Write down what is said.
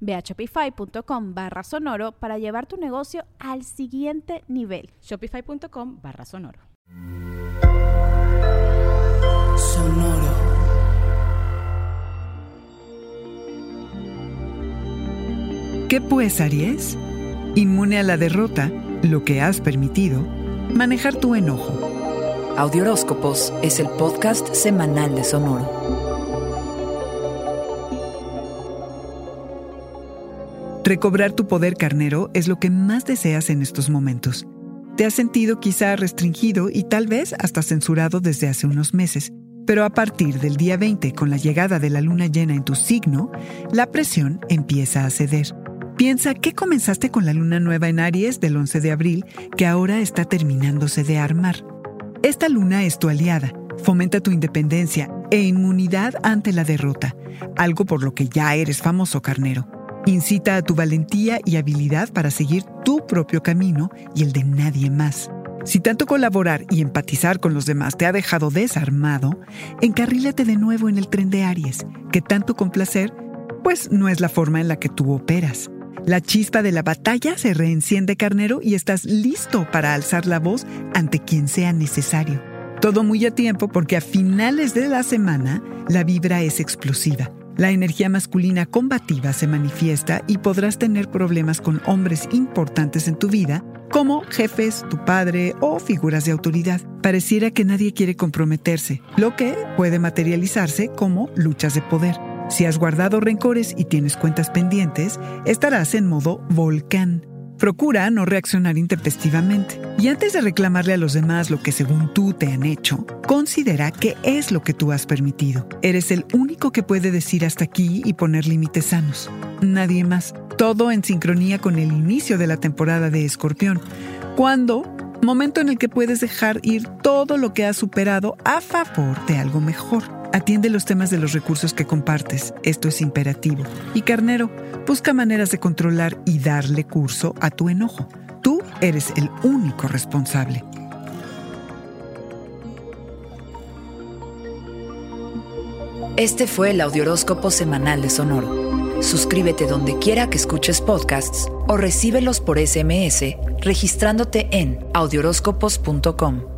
Ve a shopify.com barra sonoro para llevar tu negocio al siguiente nivel. Shopify.com barra sonoro. Sonoro. ¿Qué pues, Aries? Inmune a la derrota, lo que has permitido, manejar tu enojo. Audioróscopos es el podcast semanal de Sonoro. Recobrar tu poder carnero es lo que más deseas en estos momentos. Te has sentido quizá restringido y tal vez hasta censurado desde hace unos meses, pero a partir del día 20, con la llegada de la luna llena en tu signo, la presión empieza a ceder. Piensa que comenzaste con la luna nueva en Aries del 11 de abril, que ahora está terminándose de armar. Esta luna es tu aliada, fomenta tu independencia e inmunidad ante la derrota, algo por lo que ya eres famoso carnero. Incita a tu valentía y habilidad para seguir tu propio camino y el de nadie más. Si tanto colaborar y empatizar con los demás te ha dejado desarmado, encarrílate de nuevo en el tren de Aries, que tanto complacer, pues no es la forma en la que tú operas. La chispa de la batalla se reenciende carnero y estás listo para alzar la voz ante quien sea necesario. Todo muy a tiempo porque a finales de la semana la vibra es explosiva la energía masculina combativa se manifiesta y podrás tener problemas con hombres importantes en tu vida, como jefes, tu padre o figuras de autoridad. Pareciera que nadie quiere comprometerse, lo que puede materializarse como luchas de poder. Si has guardado rencores y tienes cuentas pendientes, estarás en modo volcán. Procura no reaccionar intempestivamente. Y antes de reclamarle a los demás lo que según tú te han hecho, considera qué es lo que tú has permitido. Eres el único que puede decir hasta aquí y poner límites sanos. Nadie más. Todo en sincronía con el inicio de la temporada de Escorpión. Cuando momento en el que puedes dejar ir todo lo que has superado a favor de algo mejor. Atiende los temas de los recursos que compartes, esto es imperativo. Y carnero, busca maneras de controlar y darle curso a tu enojo. Tú eres el único responsable. Este fue el Audioróscopo Semanal de Sonoro. Suscríbete donde quiera que escuches podcasts o recíbelos por SMS registrándote en audioróscopos.com.